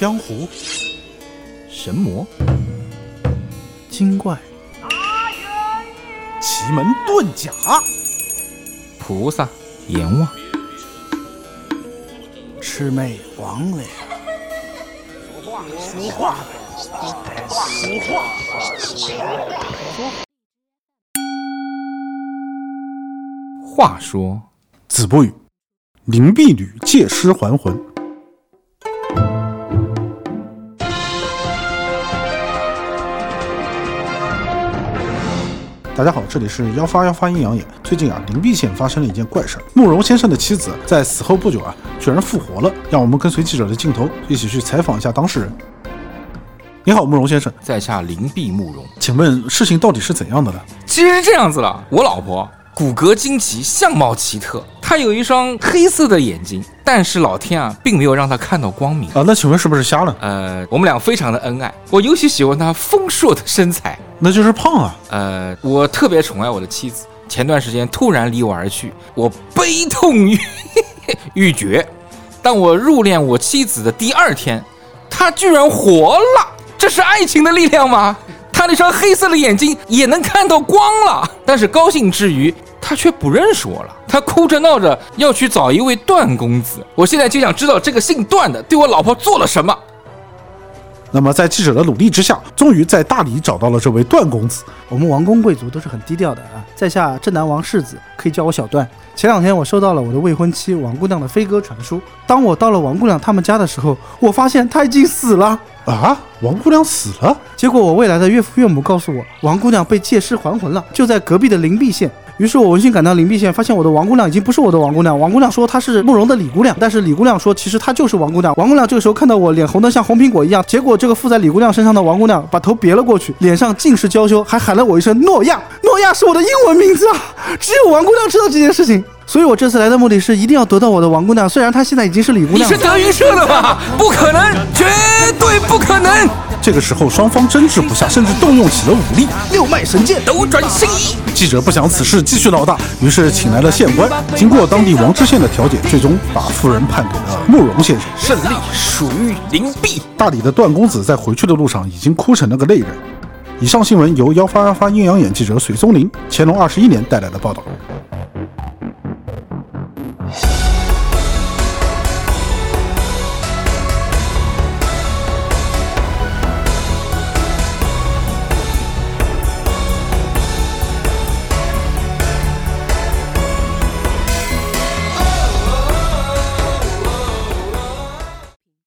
江湖，神魔、精怪、奇门遁甲，菩萨、阎王、魑魅魍魉。俗。话说，子不语，灵璧女借尸还魂。大家好，这里是幺发幺发阴阳眼。最近啊，灵璧县发生了一件怪事儿，慕容先生的妻子在死后不久啊，居然复活了。让我们跟随记者的镜头，一起去采访一下当事人。你好，慕容先生，在下灵璧慕容。请问事情到底是怎样的呢？其实是这样子了，我老婆骨骼惊奇，相貌奇特，她有一双黑色的眼睛，但是老天啊，并没有让他看到光明。啊，那请问是不是瞎了？呃，我们俩非常的恩爱，我尤其喜欢他丰硕的身材。那就是胖啊。呃，我特别宠爱我的妻子，前段时间突然离我而去，我悲痛欲 欲绝。当我入殓我妻子的第二天，她居然活了，这是爱情的力量吗？他那双黑色的眼睛也能看到光了，但是高兴之余，她却不认识我了。他哭着闹着要去找一位段公子，我现在就想知道这个姓段的对我老婆做了什么。那么在记者的努力之下，终于在大理找到了这位段公子。我们王公贵族都是很低调的啊，在下镇南王世子，可以叫我小段。前两天我收到了我的未婚妻王姑娘的飞鸽传书。当我到了王姑娘他们家的时候，我发现她已经死了。啊，王姑娘死了？结果我未来的岳父岳母告诉我，王姑娘被借尸还魂了，就在隔壁的灵璧县。于是我闻讯赶到灵璧县，发现我的王姑娘已经不是我的王姑娘。王姑娘说她是慕容的李姑娘，但是李姑娘说其实她就是王姑娘。王姑娘这个时候看到我脸红得像红苹果一样，结果这个附在李姑娘身上的王姑娘把头别了过去，脸上尽是娇羞，还喊了我一声诺亚。诺亚是我的英文名字啊，只有王姑娘知道这件事情。所以我这次来的目的是一定要得到我的王姑娘，虽然她现在已经是李姑娘你是。德云社的吧？不可能，绝对不可能！这个时候双方争执不下，甚至动用起了武力。六脉神剑，斗转星移。记者不想此事继续闹大，于是请来了县官。经过当地王知县的调解，最终把夫人判给了慕容先生。胜利属于灵璧。大理的段公子在回去的路上已经哭成了个泪人。以上新闻由幺八幺发阴阳眼记者水松林乾隆二十一年带来的报道。